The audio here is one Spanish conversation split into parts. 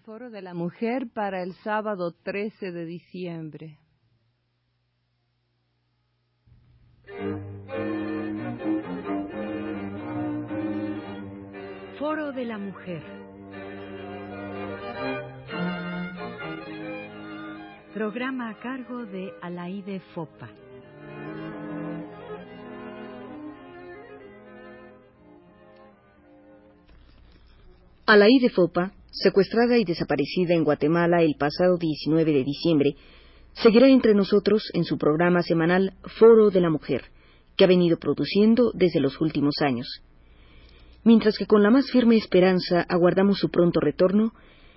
Foro de la Mujer para el sábado 13 de diciembre. Foro de la Mujer. Programa a cargo de Alaide Fopa. Alaide Fopa secuestrada y desaparecida en Guatemala el pasado 19 de diciembre, seguirá entre nosotros en su programa semanal Foro de la Mujer, que ha venido produciendo desde los últimos años. Mientras que con la más firme esperanza aguardamos su pronto retorno,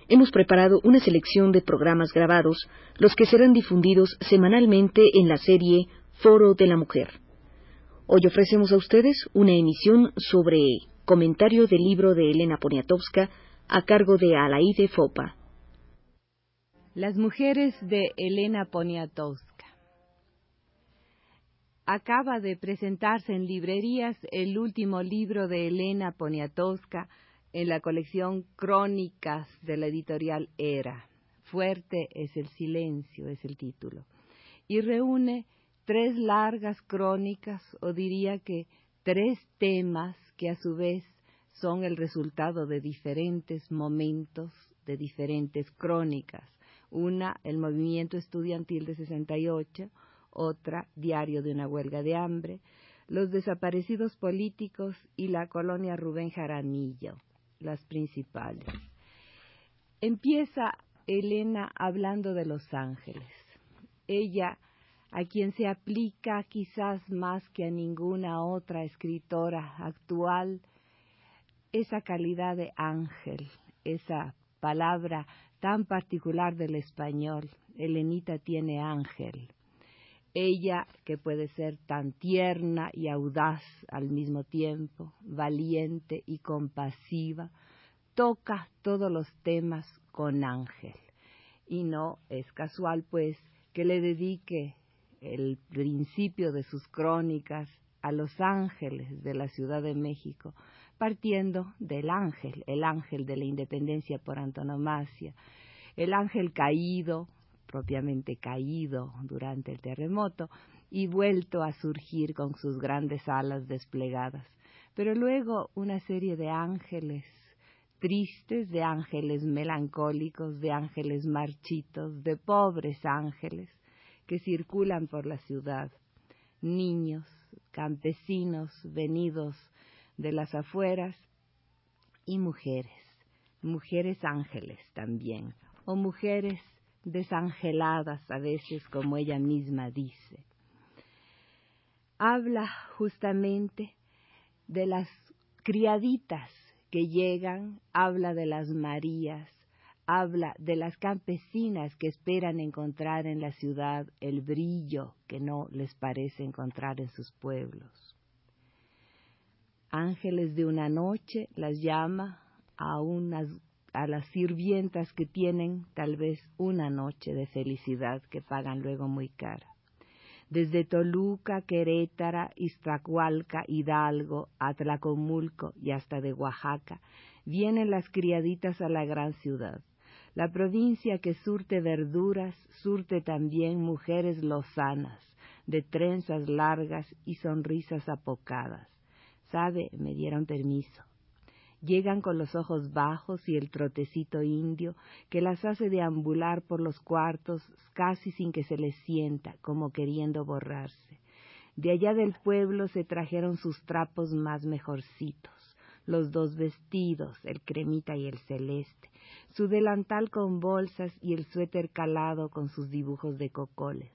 hemos preparado una selección de programas grabados, los que serán difundidos semanalmente en la serie Foro de la Mujer. Hoy ofrecemos a ustedes una emisión sobre comentario del libro de Elena Poniatowska, a cargo de Alaide Fopa. Las mujeres de Elena Poniatowska. Acaba de presentarse en librerías el último libro de Elena Poniatowska en la colección Crónicas de la editorial Era. Fuerte es el silencio, es el título. Y reúne tres largas crónicas, o diría que tres temas que a su vez son el resultado de diferentes momentos, de diferentes crónicas. Una, el movimiento estudiantil de 68, otra, diario de una huelga de hambre, los desaparecidos políticos y la colonia Rubén Jaramillo, las principales. Empieza Elena hablando de Los Ángeles. Ella, a quien se aplica quizás más que a ninguna otra escritora actual, esa calidad de ángel, esa palabra tan particular del español. Elenita tiene ángel. Ella, que puede ser tan tierna y audaz al mismo tiempo, valiente y compasiva, toca todos los temas con ángel. Y no es casual, pues, que le dedique el principio de sus crónicas a los ángeles de la Ciudad de México, partiendo del ángel, el ángel de la independencia por antonomasia, el ángel caído, propiamente caído durante el terremoto, y vuelto a surgir con sus grandes alas desplegadas. Pero luego una serie de ángeles tristes, de ángeles melancólicos, de ángeles marchitos, de pobres ángeles que circulan por la ciudad, niños, campesinos venidos de las afueras y mujeres, mujeres ángeles también, o mujeres desangeladas a veces como ella misma dice. Habla justamente de las criaditas que llegan, habla de las Marías, habla de las campesinas que esperan encontrar en la ciudad el brillo que no les parece encontrar en sus pueblos ángeles de una noche, las llama a unas a las sirvientas que tienen tal vez una noche de felicidad que pagan luego muy cara. Desde Toluca, Querétara, Iztacualca, Hidalgo, Atlacomulco y hasta de Oaxaca, vienen las criaditas a la gran ciudad. La provincia que surte verduras, surte también mujeres lozanas, de trenzas largas y sonrisas apocadas sabe, me dieron permiso. Llegan con los ojos bajos y el trotecito indio que las hace deambular por los cuartos casi sin que se les sienta, como queriendo borrarse. De allá del pueblo se trajeron sus trapos más mejorcitos, los dos vestidos, el cremita y el celeste, su delantal con bolsas y el suéter calado con sus dibujos de cocoles.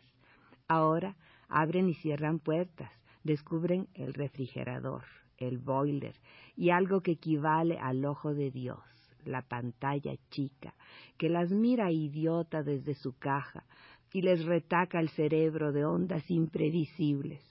Ahora abren y cierran puertas, descubren el refrigerador, el boiler, y algo que equivale al ojo de Dios, la pantalla chica, que las mira idiota desde su caja y les retaca el cerebro de ondas imprevisibles.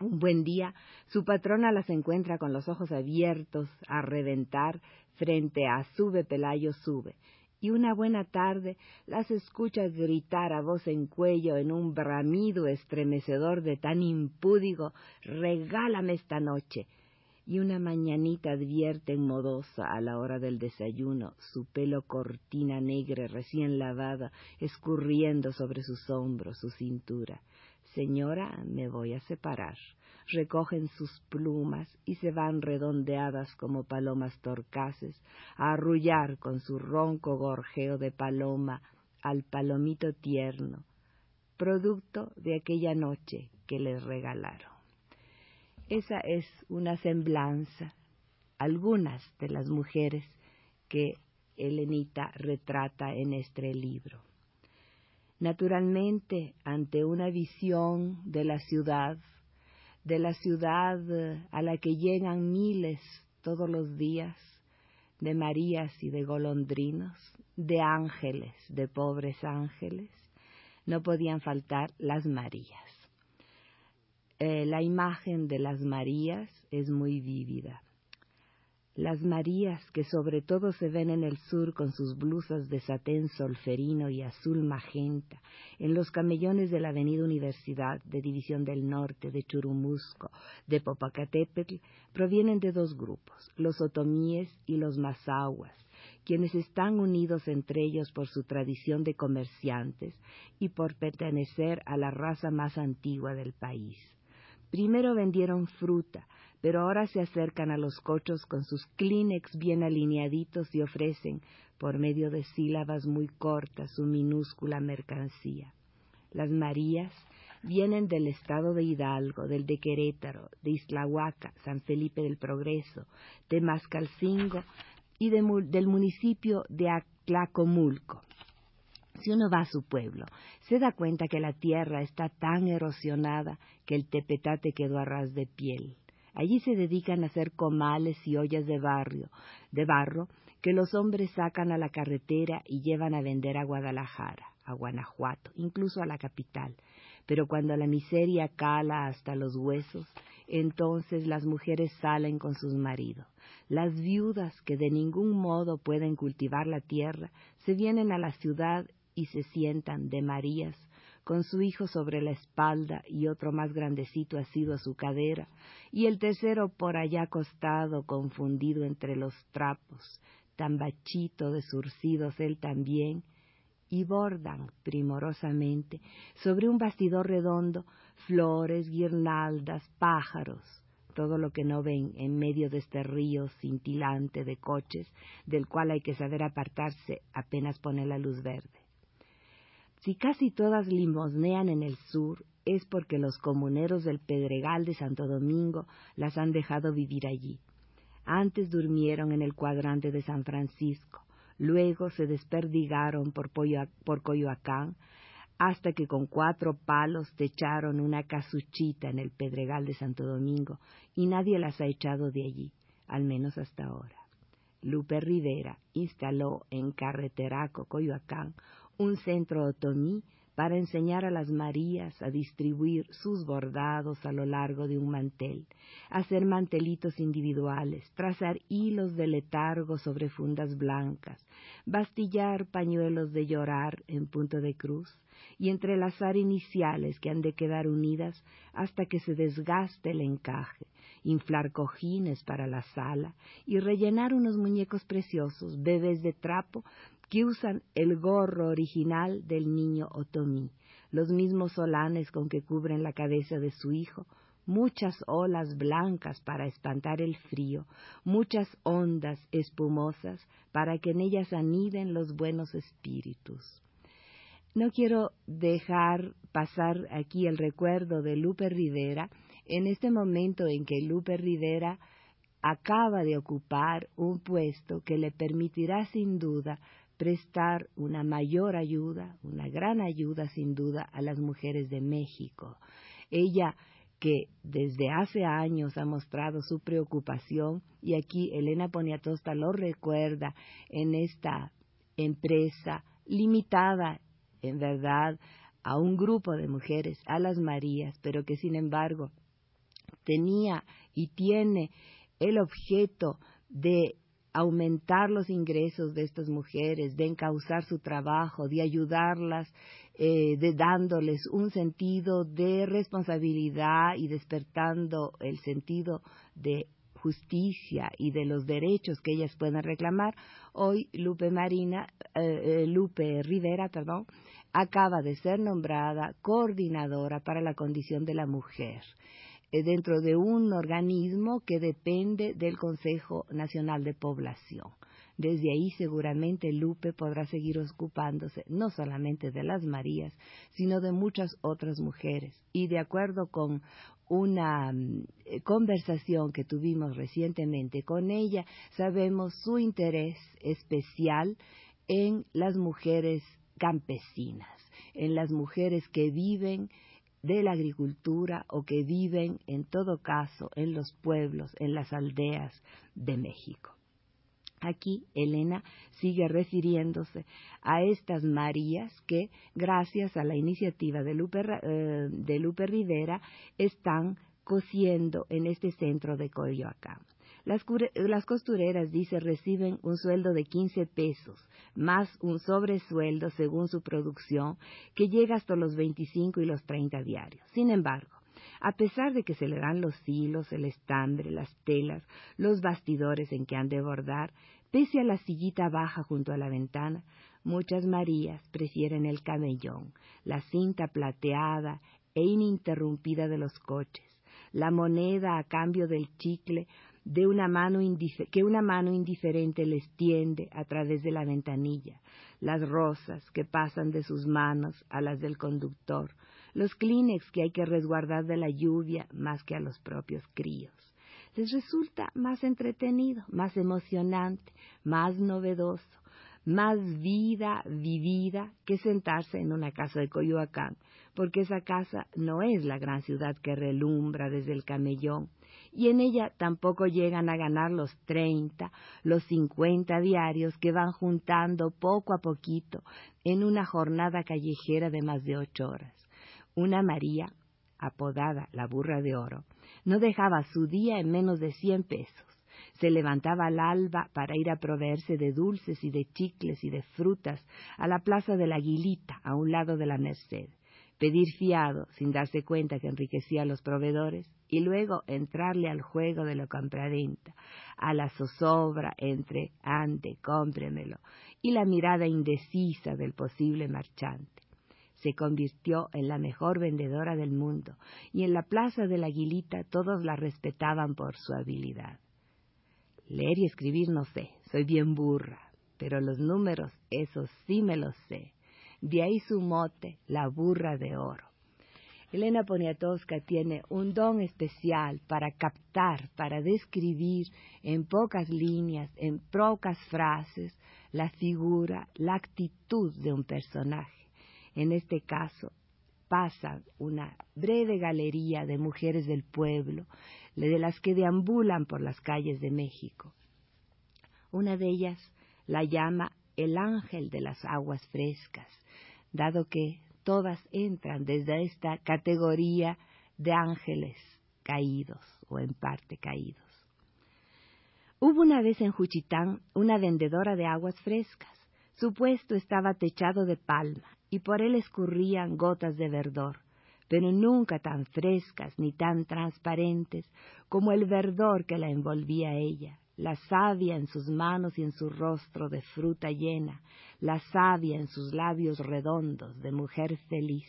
Un buen día, su patrona las encuentra con los ojos abiertos a reventar frente a Sube Pelayo Sube, y una buena tarde las escucha gritar a voz en cuello en un bramido estremecedor de tan impúdico regálame esta noche y una mañanita advierte en modosa a la hora del desayuno su pelo cortina negra recién lavada escurriendo sobre sus hombros, su cintura. Señora, me voy a separar. Recogen sus plumas y se van redondeadas como palomas torcaces a arrullar con su ronco gorjeo de paloma al palomito tierno, producto de aquella noche que les regalaron. Esa es una semblanza, algunas de las mujeres que Elenita retrata en este libro. Naturalmente, ante una visión de la ciudad, de la ciudad a la que llegan miles todos los días, de Marías y de golondrinos, de ángeles, de pobres ángeles, no podían faltar las Marías. Eh, la imagen de las Marías es muy vívida. Las Marías, que sobre todo se ven en el sur con sus blusas de satén solferino y azul magenta, en los camellones de la Avenida Universidad, de División del Norte, de Churumusco, de Popacatépetl, provienen de dos grupos, los otomíes y los mazahuas, quienes están unidos entre ellos por su tradición de comerciantes y por pertenecer a la raza más antigua del país. Primero vendieron fruta, pero ahora se acercan a los cochos con sus kleenex bien alineaditos y ofrecen, por medio de sílabas muy cortas, su minúscula mercancía. Las Marías vienen del estado de Hidalgo, del de Querétaro, de Islahuaca, San Felipe del Progreso, de Mascalcingo y del municipio de Atlacomulco. Si uno va a su pueblo, se da cuenta que la tierra está tan erosionada que el tepetate quedó a ras de piel. Allí se dedican a hacer comales y ollas de barrio, de barro, que los hombres sacan a la carretera y llevan a vender a Guadalajara, a Guanajuato, incluso a la capital. Pero cuando la miseria cala hasta los huesos, entonces las mujeres salen con sus maridos. Las viudas que de ningún modo pueden cultivar la tierra se vienen a la ciudad y se sientan de Marías, con su hijo sobre la espalda y otro más grandecito asido a su cadera, y el tercero por allá acostado, confundido entre los trapos, tan bachito de surcidos él también, y bordan primorosamente sobre un bastidor redondo flores, guirnaldas, pájaros, todo lo que no ven en medio de este río cintilante de coches, del cual hay que saber apartarse apenas pone la luz verde. Si casi todas limosnean en el sur, es porque los comuneros del Pedregal de Santo Domingo las han dejado vivir allí. Antes durmieron en el cuadrante de San Francisco, luego se desperdigaron por, por Coyoacán, hasta que con cuatro palos techaron una casuchita en el Pedregal de Santo Domingo y nadie las ha echado de allí, al menos hasta ahora. Lupe Rivera instaló en Carreteraco, Coyoacán, un centro otomí para enseñar a las Marías a distribuir sus bordados a lo largo de un mantel, hacer mantelitos individuales, trazar hilos de letargo sobre fundas blancas, bastillar pañuelos de llorar en punto de cruz y entrelazar iniciales que han de quedar unidas hasta que se desgaste el encaje, inflar cojines para la sala y rellenar unos muñecos preciosos, bebés de trapo, que usan el gorro original del niño otomí, los mismos solanes con que cubren la cabeza de su hijo, muchas olas blancas para espantar el frío, muchas ondas espumosas para que en ellas aniden los buenos espíritus. No quiero dejar pasar aquí el recuerdo de Lupe Rivera en este momento en que Lupe Rivera acaba de ocupar un puesto que le permitirá sin duda prestar una mayor ayuda, una gran ayuda sin duda a las mujeres de México. Ella que desde hace años ha mostrado su preocupación y aquí Elena Poniatosta lo recuerda en esta empresa limitada en verdad a un grupo de mujeres, a las Marías, pero que sin embargo tenía y tiene el objeto de aumentar los ingresos de estas mujeres, de encauzar su trabajo, de ayudarlas, eh, de dándoles un sentido de responsabilidad y despertando el sentido de justicia y de los derechos que ellas puedan reclamar, hoy Lupe Marina, eh, eh, Lupe Rivera, perdón, acaba de ser nombrada coordinadora para la condición de la mujer eh, dentro de un organismo que depende del Consejo Nacional de Población. Desde ahí seguramente Lupe podrá seguir ocupándose no solamente de las Marías, sino de muchas otras mujeres. Y de acuerdo con una mm, eh, conversación que tuvimos recientemente con ella, sabemos su interés especial en las mujeres campesinas, en las mujeres que viven de la agricultura o que viven, en todo caso, en los pueblos, en las aldeas de México. Aquí Elena sigue refiriéndose a estas Marías que, gracias a la iniciativa de Lupe, eh, de Lupe Rivera, están cosiendo en este centro de Coyoacán. Las, costureras, dice, reciben un sueldo de 15 pesos, más un sobresueldo según su producción, que llega hasta los 25 y los 30 diarios. Sin embargo, a pesar de que se le dan los hilos, el estambre, las telas, los bastidores en que han de bordar, pese a la sillita baja junto a la ventana, muchas Marías prefieren el camellón, la cinta plateada e ininterrumpida de los coches, la moneda a cambio del chicle de una mano que una mano indiferente les tiende a través de la ventanilla, las rosas que pasan de sus manos a las del conductor, los Kleenex que hay que resguardar de la lluvia más que a los propios críos. Les resulta más entretenido, más emocionante, más novedoso, más vida vivida que sentarse en una casa de Coyoacán, porque esa casa no es la gran ciudad que relumbra desde el camellón, y en ella tampoco llegan a ganar los treinta, los cincuenta diarios que van juntando poco a poquito en una jornada callejera de más de ocho horas. Una María, apodada la burra de oro, no dejaba su día en menos de cien pesos. Se levantaba al alba para ir a proveerse de dulces y de chicles y de frutas a la plaza de la Aguilita, a un lado de la Merced. Pedir fiado, sin darse cuenta que enriquecía a los proveedores, y luego entrarle al juego de lo compraventa, a la zozobra entre ande, cómpremelo, y la mirada indecisa del posible marchante se convirtió en la mejor vendedora del mundo, y en la plaza de la Aguilita todos la respetaban por su habilidad. Leer y escribir no sé, soy bien burra, pero los números, esos sí me los sé. De ahí su mote, la burra de oro. Elena Poniatowska tiene un don especial para captar, para describir en pocas líneas, en pocas frases, la figura, la actitud de un personaje en este caso, pasa una breve galería de mujeres del pueblo, de las que deambulan por las calles de México. Una de ellas la llama el ángel de las aguas frescas, dado que todas entran desde esta categoría de ángeles caídos o en parte caídos. Hubo una vez en Juchitán una vendedora de aguas frescas. Su puesto estaba techado de palma y por él escurrían gotas de verdor, pero nunca tan frescas ni tan transparentes como el verdor que la envolvía ella, la savia en sus manos y en su rostro de fruta llena, la savia en sus labios redondos de mujer feliz.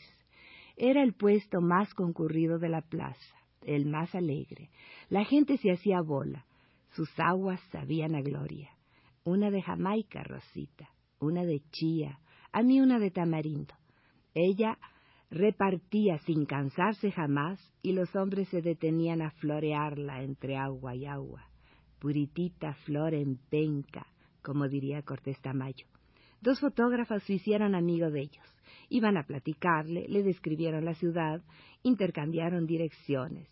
Era el puesto más concurrido de la plaza, el más alegre. La gente se hacía bola, sus aguas sabían a gloria. Una de Jamaica, Rosita, una de chía, a mí una de tamarindo. Ella repartía sin cansarse jamás y los hombres se detenían a florearla entre agua y agua. Puritita flor en penca, como diría Cortés Tamayo. Dos fotógrafos se hicieron amigos de ellos. Iban a platicarle, le describieron la ciudad, intercambiaron direcciones.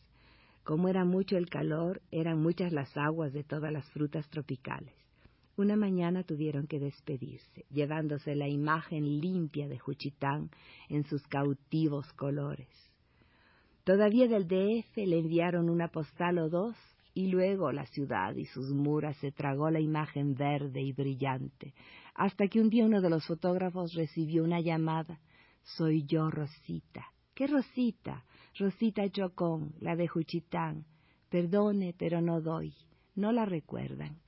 Como era mucho el calor, eran muchas las aguas de todas las frutas tropicales. Una mañana tuvieron que despedirse, llevándose la imagen limpia de Juchitán en sus cautivos colores. Todavía del DF le enviaron una postal o dos y luego la ciudad y sus muras se tragó la imagen verde y brillante, hasta que un día uno de los fotógrafos recibió una llamada. Soy yo, Rosita. ¿Qué Rosita? Rosita Chocón, la de Juchitán perdone, pero no doy, no la recuerdan.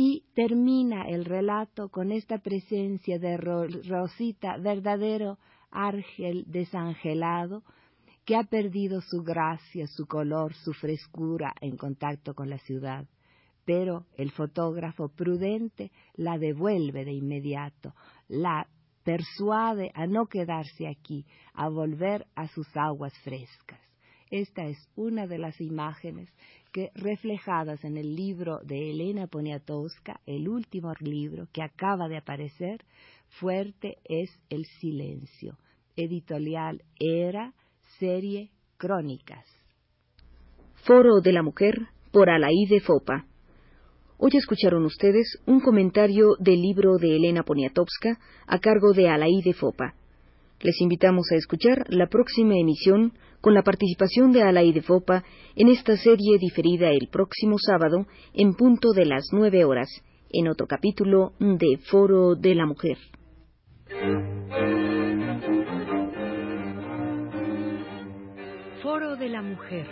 Y termina el relato con esta presencia de Rosita, verdadero ángel desangelado, que ha perdido su gracia, su color, su frescura en contacto con la ciudad. Pero el fotógrafo prudente la devuelve de inmediato, la persuade a no quedarse aquí, a volver a sus aguas frescas. Esta es una de las imágenes que, reflejadas en el libro de Elena Poniatowska, el último libro que acaba de aparecer, Fuerte es el silencio. Editorial Era, serie Crónicas. Foro de la Mujer por Alaide Fopa. Hoy escucharon ustedes un comentario del libro de Elena Poniatowska a cargo de Alaide Fopa. Les invitamos a escuchar la próxima emisión con la participación de Alaide Fopa en esta serie diferida el próximo sábado en punto de las nueve horas, en otro capítulo de Foro de la Mujer. Foro de la Mujer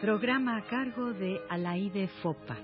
Programa a cargo de Alaide Fopa.